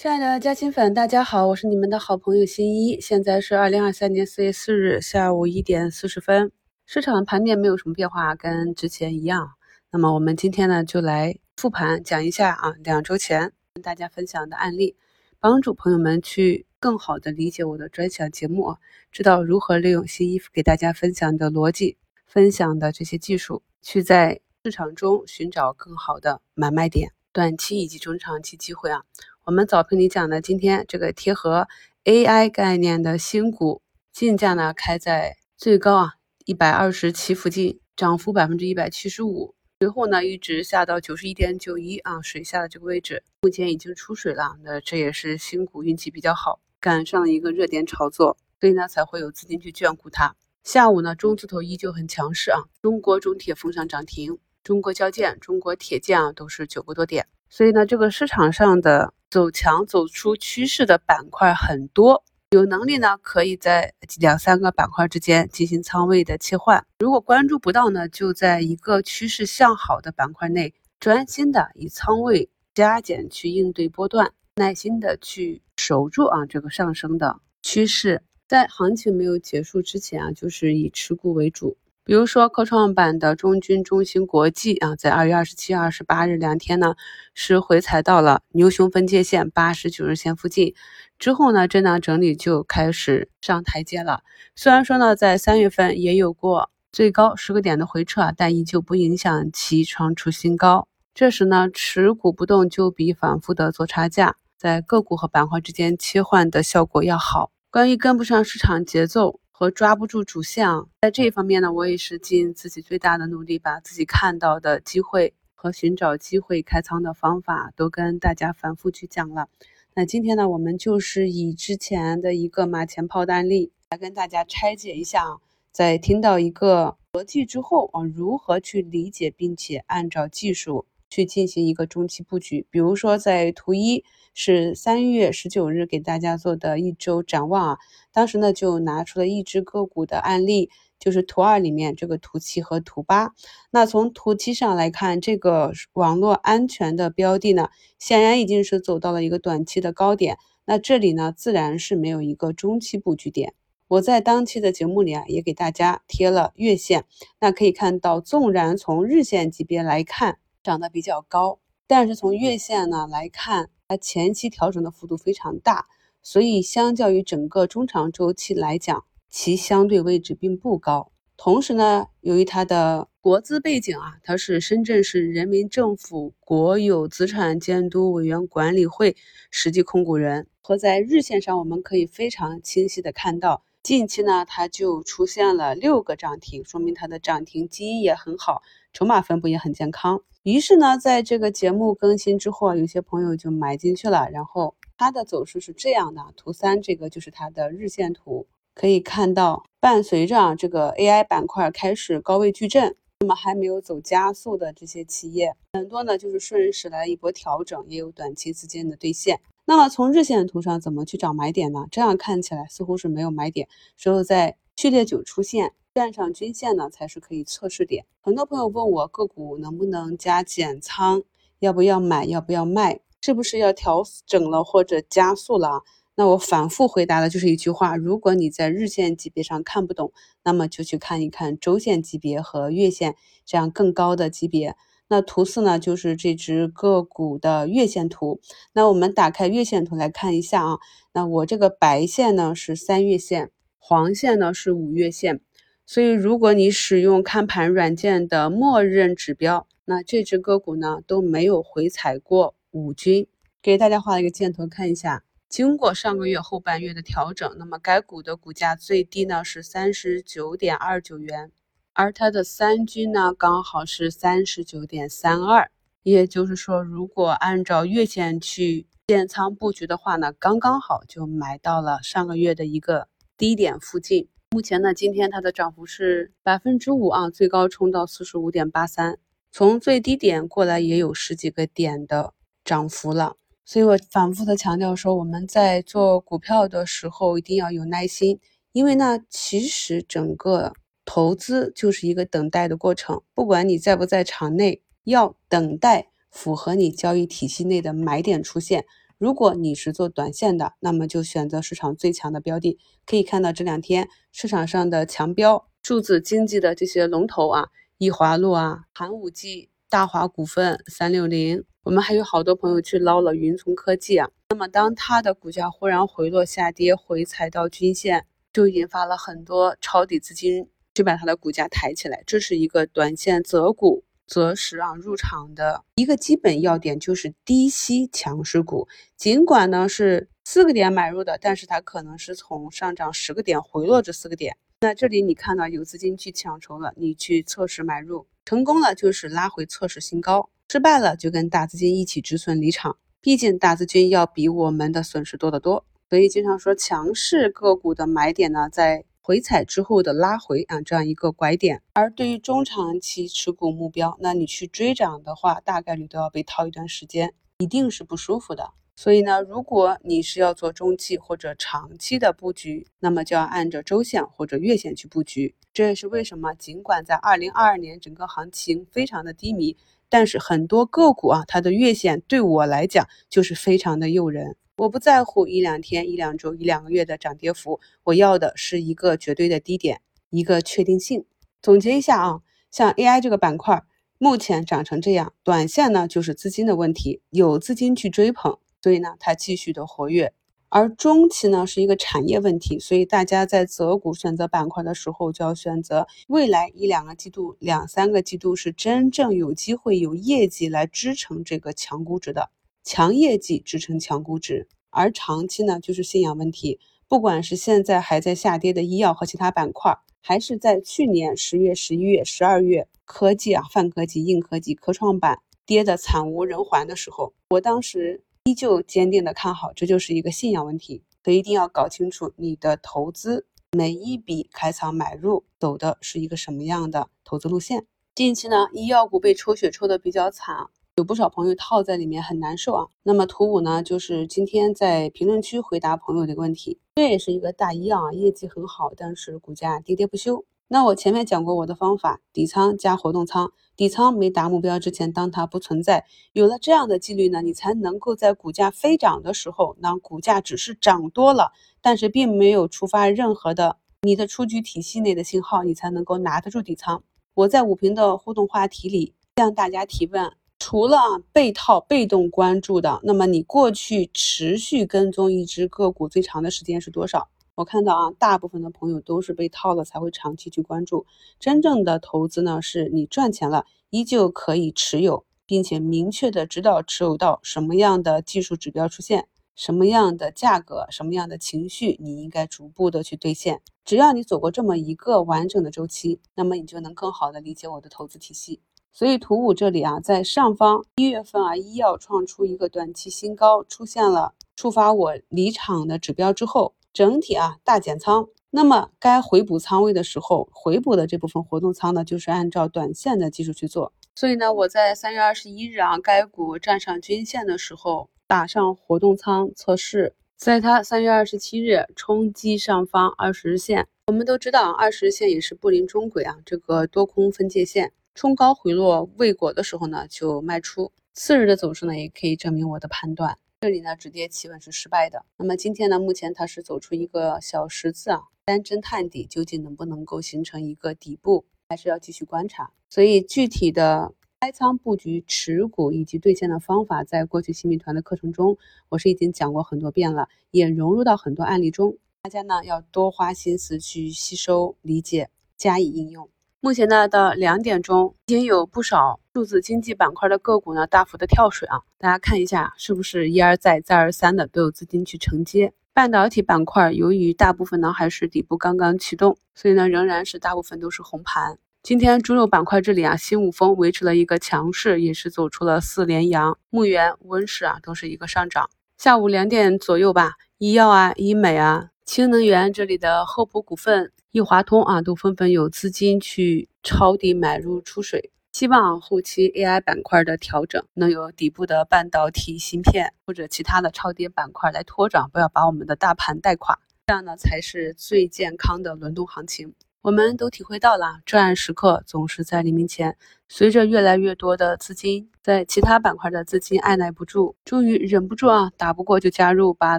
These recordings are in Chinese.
亲爱的嘉兴粉，大家好，我是你们的好朋友新一。现在是二零二三年四月四日下午一点四十分，市场盘面没有什么变化，跟之前一样。那么我们今天呢，就来复盘讲一下啊，两周前跟大家分享的案例，帮助朋友们去更好的理解我的专享节目，知道如何利用新衣给大家分享的逻辑、分享的这些技术，去在市场中寻找更好的买卖点、短期以及中长期机会啊。我们早评里讲的，今天这个贴合 AI 概念的新股竞价呢，开在最高啊一百二十七附近，涨幅百分之一百七十五，随后呢一直下到九十一点九一啊水下的这个位置，目前已经出水了。那这也是新股运气比较好，赶上了一个热点炒作，所以呢才会有资金去眷顾它。下午呢中字头依旧很强势啊，中国中铁封上涨停，中国交建、中国铁建啊都是九个多点。所以呢，这个市场上的走强走出趋势的板块很多，有能力呢，可以在两三个板块之间进行仓位的切换。如果关注不到呢，就在一个趋势向好的板块内，专心的以仓位加减去应对波段，耐心的去守住啊这个上升的趋势。在行情没有结束之前啊，就是以持股为主。比如说，科创板的中军中芯国际啊，在二月二十七、二十八日两天呢，是回踩到了牛熊分界线八十九日线附近，之后呢，震荡整理就开始上台阶了。虽然说呢，在三月份也有过最高十个点的回撤，但依旧不影响其创出新高。这时呢，持股不动就比反复的做差价，在个股和板块之间切换的效果要好。关于跟不上市场节奏。和抓不住主线啊，在这一方面呢，我也是尽自己最大的努力，把自己看到的机会和寻找机会开仓的方法都跟大家反复去讲了。那今天呢，我们就是以之前的一个马前炮的案例来跟大家拆解一下，在听到一个逻辑之后啊，如何去理解并且按照技术去进行一个中期布局。比如说在图一。是三月十九日给大家做的一周展望啊，当时呢就拿出了一只个股的案例，就是图二里面这个图七和图八。那从图七上来看，这个网络安全的标的呢，显然已经是走到了一个短期的高点。那这里呢，自然是没有一个中期布局点。我在当期的节目里啊，也给大家贴了月线，那可以看到，纵然从日线级别来看涨得比较高，但是从月线呢来看。它前期调整的幅度非常大，所以相较于整个中长周期来讲，其相对位置并不高。同时呢，由于它的国资背景啊，它是深圳市人民政府国有资产监督委员管理会实际控股人，和在日线上我们可以非常清晰的看到，近期呢它就出现了六个涨停，说明它的涨停基因也很好，筹码分布也很健康。于是呢，在这个节目更新之后，有些朋友就买进去了。然后它的走势是这样的，图三这个就是它的日线图，可以看到，伴随着这个 AI 板块开始高位矩阵，那么还没有走加速的这些企业，很多呢就是顺势来一波调整，也有短期资金的兑现。那么从日线图上怎么去找买点呢？这样看起来似乎是没有买点，只有在序列九出现。站上均线呢，才是可以测试点。很多朋友问我个股能不能加减仓，要不要买，要不要卖，是不是要调整了或者加速了？那我反复回答的就是一句话：如果你在日线级别上看不懂，那么就去看一看周线级别和月线这样更高的级别。那图四呢，就是这只个股的月线图。那我们打开月线图来看一下啊。那我这个白线呢是三月线，黄线呢是五月线。所以，如果你使用看盘软件的默认指标，那这只个股呢都没有回踩过五均。给大家画了一个箭头，看一下，经过上个月后半月的调整，那么该股的股价最低呢是三十九点二九元，而它的三均呢刚好是三十九点三二。也就是说，如果按照月线去建仓布局的话呢，刚刚好就买到了上个月的一个低点附近。目前呢，今天它的涨幅是百分之五啊，最高冲到四十五点八三，从最低点过来也有十几个点的涨幅了。所以我反复的强调说，我们在做股票的时候一定要有耐心，因为呢，其实整个投资就是一个等待的过程，不管你在不在场内，要等待符合你交易体系内的买点出现。如果你是做短线的，那么就选择市场最强的标的。可以看到这两天市场上的强标数字经济的这些龙头啊，易华路啊、寒武纪、大华股份、三六零，我们还有好多朋友去捞了云从科技啊。那么当它的股价忽然回落下跌，回踩到均线，就引发了很多抄底资金去把它的股价抬起来，这是一个短线择股。择时啊入场的一个基本要点就是低吸强势股，尽管呢是四个点买入的，但是它可能是从上涨十个点回落这四个点。那这里你看到有资金去抢筹了，你去测试买入，成功了就是拉回测试新高，失败了就跟大资金一起止损离场。毕竟大资金要比我们的损失多得多，所以经常说强势个股的买点呢在。回踩之后的拉回啊，这样一个拐点。而对于中长期持股目标，那你去追涨的话，大概率都要被套一段时间，一定是不舒服的。所以呢，如果你是要做中期或者长期的布局，那么就要按照周线或者月线去布局。这也是为什么，尽管在二零二二年整个行情非常的低迷，但是很多个股啊，它的月线对我来讲就是非常的诱人。我不在乎一两天、一两周、一两个月的涨跌幅，我要的是一个绝对的低点，一个确定性。总结一下啊，像 AI 这个板块，目前涨成这样，短线呢就是资金的问题，有资金去追捧，所以呢它继续的活跃。而中期呢是一个产业问题，所以大家在择股选择板块的时候，就要选择未来一两个季度、两三个季度是真正有机会有业绩来支撑这个强估值的。强业绩支撑强估值，而长期呢就是信仰问题。不管是现在还在下跌的医药和其他板块，还是在去年十月、十一月、十二月科技啊、泛科技、硬科技、科创板跌的惨无人寰的时候，我当时依旧坚定的看好，这就是一个信仰问题。所以一定要搞清楚你的投资每一笔开仓买入走的是一个什么样的投资路线。近期呢，医药股被抽血抽的比较惨。有不少朋友套在里面很难受啊。那么图五呢，就是今天在评论区回答朋友的一个问题。这也是一个大一啊，业绩很好，但是股价跌跌不休。那我前面讲过我的方法，底仓加活动仓，底仓没达目标之前，当它不存在，有了这样的纪律呢，你才能够在股价飞涨的时候，那股价只是涨多了，但是并没有触发任何的你的出局体系内的信号，你才能够拿得住底仓。我在五评的互动话题里向大家提问。除了被套、被动关注的，那么你过去持续跟踪一只个股最长的时间是多少？我看到啊，大部分的朋友都是被套了才会长期去关注。真正的投资呢，是你赚钱了依旧可以持有，并且明确的知道持有到什么样的技术指标出现，什么样的价格，什么样的情绪，你应该逐步的去兑现。只要你走过这么一个完整的周期，那么你就能更好的理解我的投资体系。所以图五这里啊，在上方一月份啊，医药创出一个短期新高，出现了触发我离场的指标之后，整体啊大减仓。那么该回补仓位的时候，回补的这部分活动仓呢，就是按照短线的技术去做。所以呢，我在三月二十一日啊，该股站上均线的时候，打上活动仓测试，在它三月二十七日冲击上方二十日线。我们都知道，二十日线也是布林中轨啊，这个多空分界线。冲高回落未果的时候呢，就卖出。次日的走势呢，也可以证明我的判断。这里呢，止跌企稳是失败的。那么今天呢，目前它是走出一个小十字啊，单针探底，究竟能不能够形成一个底部，还是要继续观察。所以具体的开仓布局、持股以及兑现的方法，在过去新米团的课程中，我是已经讲过很多遍了，也融入到很多案例中。大家呢，要多花心思去吸收、理解、加以应用。目前呢，到两点钟，已经有不少数字经济板块的个股呢大幅的跳水啊，大家看一下是不是一而再再而三的都有资金去承接。半导体板块由于大部分呢还是底部刚刚启动，所以呢仍然是大部分都是红盘。今天猪肉板块这里啊，新五丰维持了一个强势，也是走出了四连阳，牧原、温氏啊都是一个上涨。下午两点左右吧，医药啊、医美啊、氢能源这里的厚普股份。易华通啊，都纷纷有资金去抄底买入出水，希望后期 AI 板块的调整能有底部的半导体芯片或者其他的超跌板块来托涨，不要把我们的大盘带垮，这样呢才是最健康的轮动行情。我们都体会到了，至暗时刻总是在黎明前。随着越来越多的资金在其他板块的资金按耐不住，终于忍不住啊，打不过就加入，把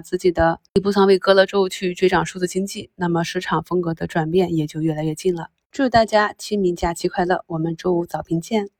自己的底部仓位割了之后去追涨数字经济，那么市场风格的转变也就越来越近了。祝大家清明假期快乐，我们周五早评见。